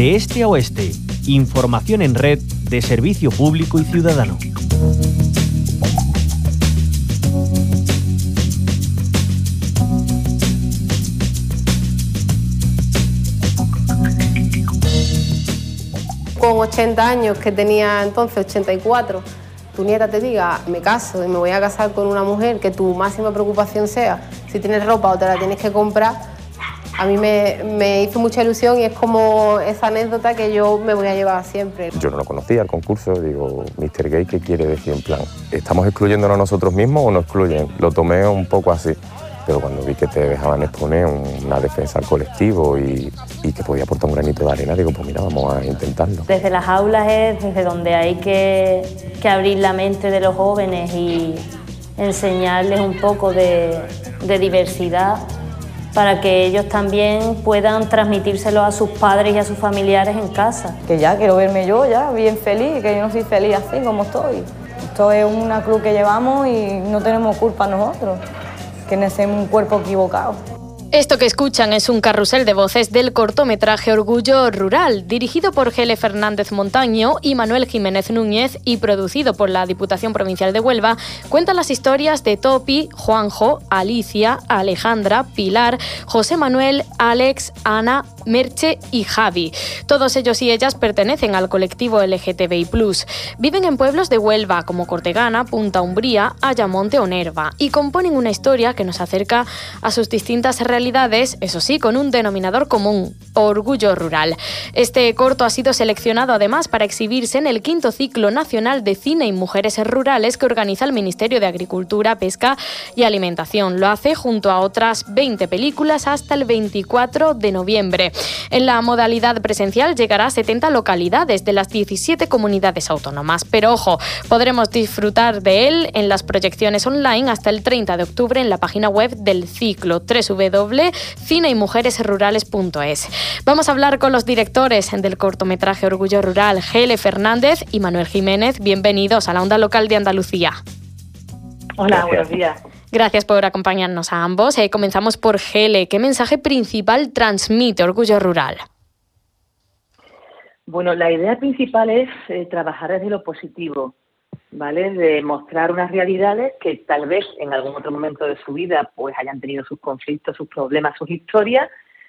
de este a oeste. Información en red de servicio público y ciudadano. Con 80 años, que tenía entonces 84, tu nieta te diga, me caso y me voy a casar con una mujer, que tu máxima preocupación sea si tienes ropa o te la tienes que comprar, a mí me, hizo mucha ilusión y es como esa anécdota que yo me voy a llevar siempre. Yo no lo conocía el concurso, digo, Mr. Gay, ¿qué quiere decir en plan? ¿Estamos excluyéndonos a nosotros mismos o nos excluyen? Lo tomé un poco así pero cuando vi que te dejaban exponer una defensa al colectivo y, que podía aportar un granito de arena, digo, pues mira, vamos a intentarlo. Desde las aulas es desde donde hay que, abrir la mente de los jóvenes y enseñarles un poco de, de diversidad para que ellos también puedan transmitírselo a sus padres y a sus familiares en casa. Que ya quiero verme yo ya bien feliz, que yo no soy feliz así como estoy. Esto es una cruz que llevamos y no tenemos culpa nosotros que nacemos un cuerpo equivocado. Esto que escuchan es un carrusel de voces del cortometraje Orgullo Rural, dirigido por Gele Fernández Montaño y Manuel Jiménez Núñez y producido por la Diputación Provincial de Huelva, cuenta las historias de Topi, Juanjo, Alicia, Alejandra, Pilar, José Manuel, Alex, Ana, Merche y Javi. Todos ellos y ellas pertenecen al colectivo LGTBI+. Viven en pueblos de Huelva como Cortegana, Punta Umbría, Ayamonte o Nerva y componen una historia que nos acerca a sus distintas realidades eso sí, con un denominador común, orgullo rural. Este corto ha sido seleccionado además para exhibirse en el quinto ciclo nacional de cine y mujeres rurales que organiza el Ministerio de Agricultura, Pesca y Alimentación. Lo hace junto a otras 20 películas hasta el 24 de noviembre. En la modalidad presencial llegará a 70 localidades de las 17 comunidades autónomas. Pero ojo, podremos disfrutar de él en las proyecciones online hasta el 30 de octubre en la página web del ciclo www rurales.es. Vamos a hablar con los directores del cortometraje Orgullo Rural, Gele Fernández y Manuel Jiménez. Bienvenidos a la onda local de Andalucía. Hola, buenos días. Gracias por acompañarnos a ambos. Eh, comenzamos por Gele. ¿Qué mensaje principal transmite Orgullo Rural? Bueno, la idea principal es eh, trabajar desde lo positivo, ¿vale? De mostrar unas realidades que tal vez en algún otro momento de su vida pues hayan tenido sus conflictos, sus problemas, sus historias,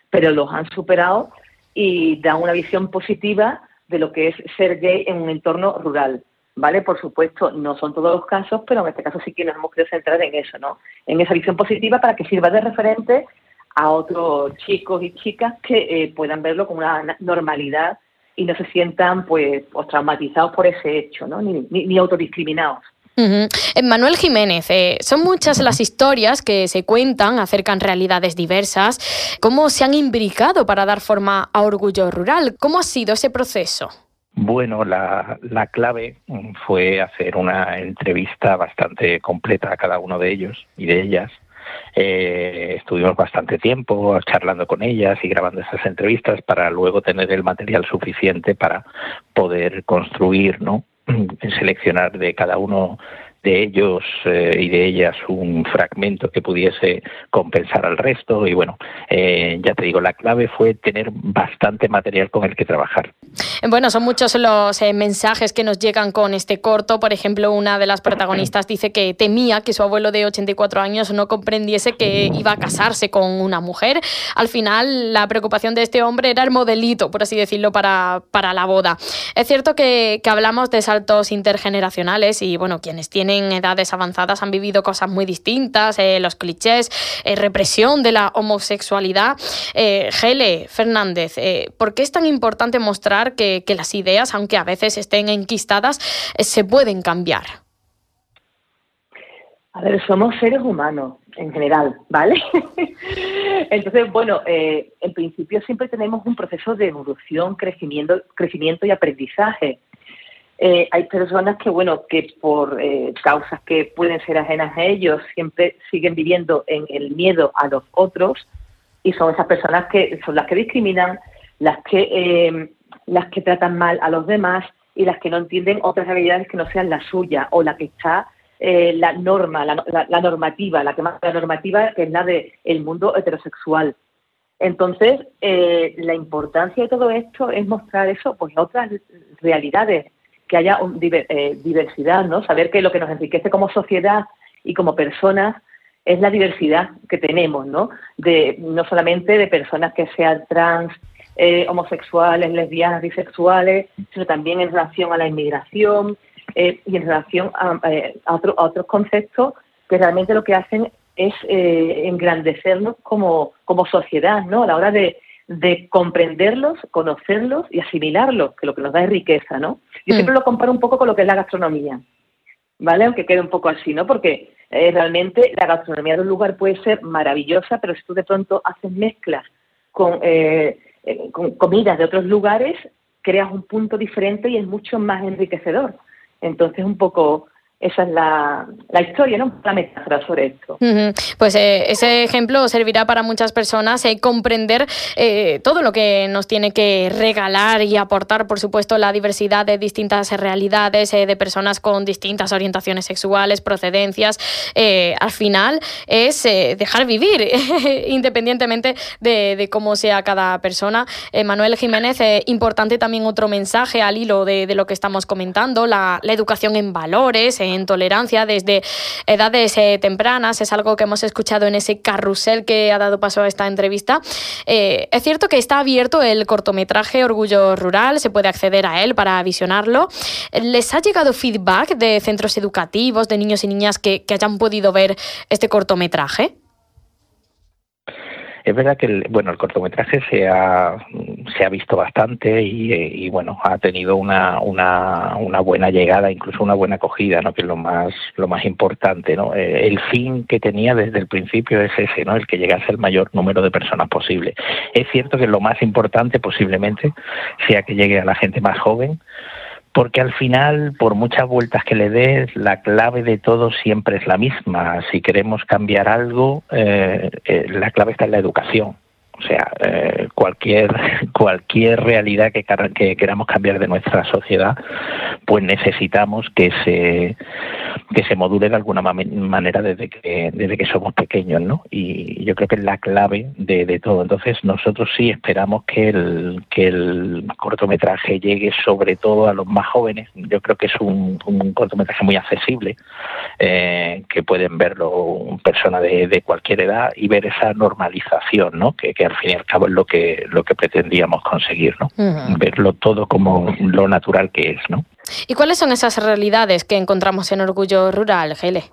pero los han superado y dan una visión positiva de lo que es ser gay en un entorno rural. ¿Vale? Por supuesto, no son todos los casos, pero en este caso sí que nos hemos querido centrar en eso, ¿no? En esa visión positiva para que sirva de referente a otros chicos y chicas que eh, puedan verlo como una normalidad y no se sientan pues traumatizados por ese hecho, ¿no? ni, ni, autodiscriminados. Eh, Manuel Jiménez, eh, son muchas las historias que se cuentan, acercan realidades diversas. ¿Cómo se han imbricado para dar forma a Orgullo Rural? ¿Cómo ha sido ese proceso? Bueno, la, la, clave fue hacer una entrevista bastante completa a cada uno de ellos y de ellas eh, estuvimos bastante tiempo charlando con ellas y grabando esas entrevistas para luego tener el material suficiente para poder construir, ¿no? seleccionar de cada uno de ellos eh, y de ellas un fragmento que pudiese compensar al resto. Y bueno, eh, ya te digo, la clave fue tener bastante material con el que trabajar. Bueno, son muchos los eh, mensajes que nos llegan con este corto. Por ejemplo, una de las protagonistas dice que temía que su abuelo de 84 años no comprendiese que iba a casarse con una mujer. Al final, la preocupación de este hombre era el modelito, por así decirlo, para, para la boda. Es cierto que, que hablamos de saltos intergeneracionales y, bueno, quienes tienen en edades avanzadas han vivido cosas muy distintas, eh, los clichés, eh, represión de la homosexualidad. Eh, Gele Fernández, ¿por qué es tan importante mostrar que, las ideas, aunque a veces estén enquistadas, se pueden cambiar? A ver, somos seres humanos en general, ¿vale? Entonces, bueno, en principio siempre tenemos un proceso de evolución, crecimiento, crecimiento y aprendizaje. Eh, hay personas que, bueno, que por eh, causas que pueden ser ajenas a ellos, siempre siguen viviendo en el miedo a los otros y son esas personas que son las que discriminan, las que, em, las que tratan mal a los demás y las que no entienden otras realidades que no sean la suya o la que está eh, la norma, la, normativa, la que más la normativa que es la del el mundo heterosexual. Entonces, la importancia de todo esto es mostrar eso, pues otras realidades, que haya eh, diversidad, ¿no? Saber que lo que nos enriquece como sociedad y como personas es la diversidad que tenemos, ¿no? No solamente de personas que sean trans, eh, homosexuales, lesbianas, bisexuales, sino también en relación a la inmigración y en relación a, otros conceptos que realmente lo que hacen es eh, engrandecernos como, como sociedad, ¿no? A la hora de, de comprenderlos, conocerlos y asimilarlos, que lo que nos da es riqueza, ¿no? Yo mm. siempre lo comparo un poco con lo que es la gastronomía, ¿vale? Aunque quede un poco así, ¿no? Porque eh, realmente la gastronomía de un lugar puede ser maravillosa, pero si tú de pronto haces mezclas con, eh, con comidas de otros lugares, creas un punto diferente y es mucho más enriquecedor. Entonces, un poco esa es la, la historia, ¿no? La metáfora sobre esto. Pues eh, ese ejemplo servirá para muchas personas eh, comprender eh, todo lo que nos tiene que regalar y aportar, por supuesto, la diversidad de distintas realidades, de personas con distintas orientaciones sexuales, procedencias. al final es dejar vivir, independientemente de, cómo sea cada persona. Manuel Jiménez, importante también otro mensaje al hilo de, lo que estamos comentando, la, la educación en valores, en tolerancia desde edades eh, tempranas. Es algo que hemos escuchado en ese carrusel que ha dado paso a esta entrevista. Eh, es cierto que está abierto el cortometraje Orgullo Rural, se puede acceder a él para visionarlo. ¿Les ha llegado feedback de centros educativos, de niños y niñas que hayan podido ver este cortometraje? Es verdad que el, bueno el cortometraje se ha, se ha visto bastante y, bueno ha tenido una, una, una, buena llegada, incluso una buena acogida, ¿no? que es lo más lo más importante. ¿no? Eh, el fin que tenía desde el principio es ese, ¿no? el que llegase el mayor número de personas posible. Es cierto que lo más importante posiblemente sea que llegue a la gente más joven porque al final, por muchas vueltas que le des, la clave de todo siempre es la misma. Si queremos cambiar algo, eh, eh, la clave está en la educación. O sea, eh, cualquier cualquier realidad que, que queramos cambiar de nuestra sociedad, pues necesitamos que se que se module de alguna manera desde que desde que somos pequeños, ¿no? Y yo creo que es la clave de, de todo. Entonces nosotros sí esperamos que el que el cortometraje llegue sobre todo a los más jóvenes. Yo creo que es un, un cortometraje muy accesible, eh, que pueden verlo personas de, de cualquier edad y ver esa normalización, ¿no? Que, que al fin y al cabo es lo que, lo que pretendíamos conseguir, ¿no? Verlo todo como lo natural que es, ¿no? ¿Y cuáles son esas realidades que encontramos en Orgullo Rural, Gele?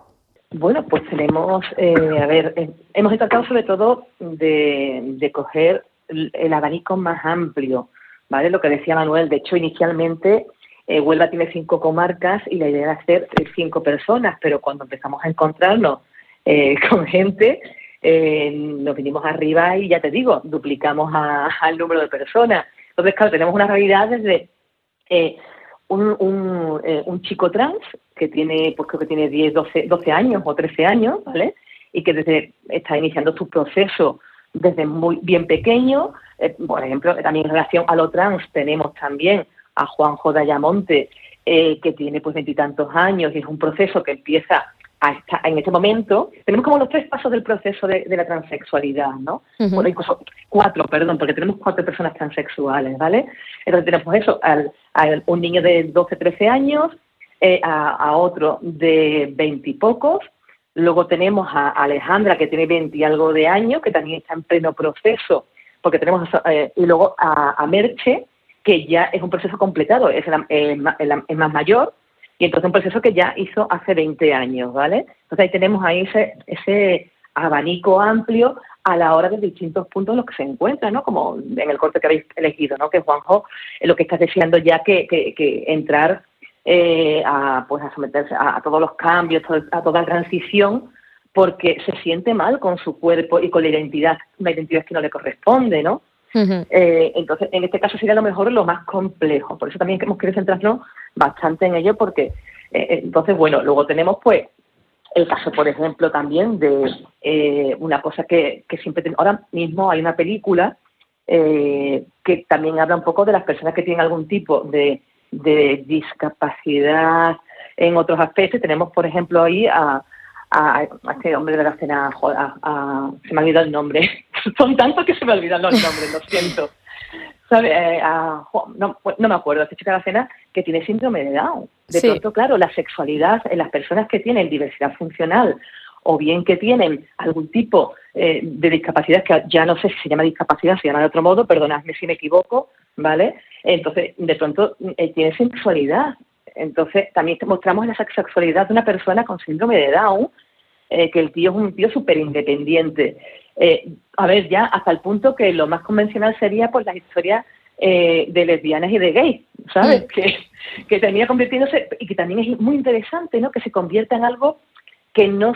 Bueno, pues tenemos, eh, a ver, eh, hemos tratado sobre todo de, coger el abanico más amplio, ¿vale? Lo que decía Manuel, de hecho, inicialmente eh, Huelva tiene cinco comarcas y la idea era hacer cinco personas, pero cuando empezamos a encontrarnos con gente, eh, nos vinimos arriba y ya te digo, duplicamos al número de personas. Entonces, claro, tenemos una realidad desde eh, un, un, eh, un, chico trans que tiene, pues creo que tiene 10, 12, 12 años o 13 años, ¿vale? Y que desde está iniciando su proceso desde muy bien pequeño. Eh, por ejemplo, también en relación a lo trans tenemos también a Juanjo Dayamonte, eh, que tiene pues veintitantos años y es un proceso que empieza en este momento, tenemos como los tres pasos del proceso de, la transexualidad, ¿no? Bueno, incluso cuatro, perdón, porque tenemos cuatro personas transexuales, ¿vale? Entonces tenemos eso, al, a un niño de 12, 13 años, eh, a, otro de 20 y pocos, luego tenemos a Alejandra, que tiene 20 y algo de años, que también está en pleno proceso, porque tenemos, eh, y luego a, Merche, que ya es un proceso completado, es el más mayor, y entonces un proceso que ya hizo hace 20 años, ¿vale? Entonces ahí tenemos ahí ese, ese abanico amplio a la hora de distintos puntos en los que se encuentra, ¿no? Como en el corte que habéis elegido, ¿no? Que Juanjo, lo que está deseando ya que, que, entrar eh, a, pues a someterse a, todos los cambios, a toda transición, porque se siente mal con su cuerpo y con la identidad, una identidad que no le corresponde, ¿no? Eh, entonces, en este caso sería lo mejor lo más complejo. Por eso también hemos querido centrarnos bastante en ello, porque eh, eh, entonces, bueno, luego tenemos pues el caso, por ejemplo, también de una cosa que, que siempre tenemos. Ahora mismo hay una película que también habla un poco de las personas que tienen algún tipo de, de discapacidad en otros aspectos. Tenemos, por ejemplo, ahí a, a, este hombre de la escena, a, se me ha olvidado el nombre, son tantos que se me olvidan los nombres, lo siento. ¿Sabe? Eh, no, no, me acuerdo, esta chica de la cena que tiene síndrome de Down. De pronto, claro, la sexualidad en las personas que tienen diversidad funcional o bien que tienen algún tipo eh, de discapacidad, que ya no sé si se llama discapacidad, se llama de otro modo, perdonadme si me equivoco, ¿vale? Entonces, de pronto, eh, tiene sexualidad. Entonces, también mostramos la sexualidad de una persona con síndrome de Down, eh, que el tío es un tío súper independiente. a ver, ya hasta el punto que lo más convencional sería por las historias de lesbianas y de gays, ¿sabes? Mm. Que, que termina convirtiéndose, y que también es muy interesante, ¿no? Que se convierta en algo que no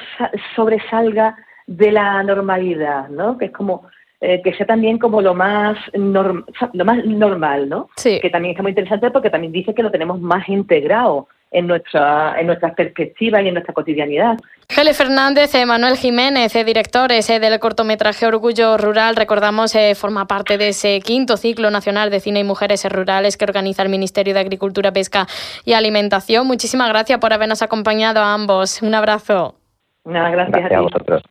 sobresalga de la normalidad, ¿no? Que es como eh, que sea también como lo más lo más normal, ¿no? Sí. Que también está muy interesante porque también dice que lo tenemos más integrado en nuestra en nuestras perspectivas y en nuestra cotidianidad. Gele Fernández, Manuel Jiménez, eh, directores eh, del cortometraje Orgullo Rural, recordamos, forma parte de ese quinto ciclo nacional de cine y mujeres rurales que organiza el Ministerio de Agricultura, Pesca y Alimentación. Muchísimas gracias por habernos acompañado a ambos. Un abrazo. Nada, gracias, a, ti. a vosotros.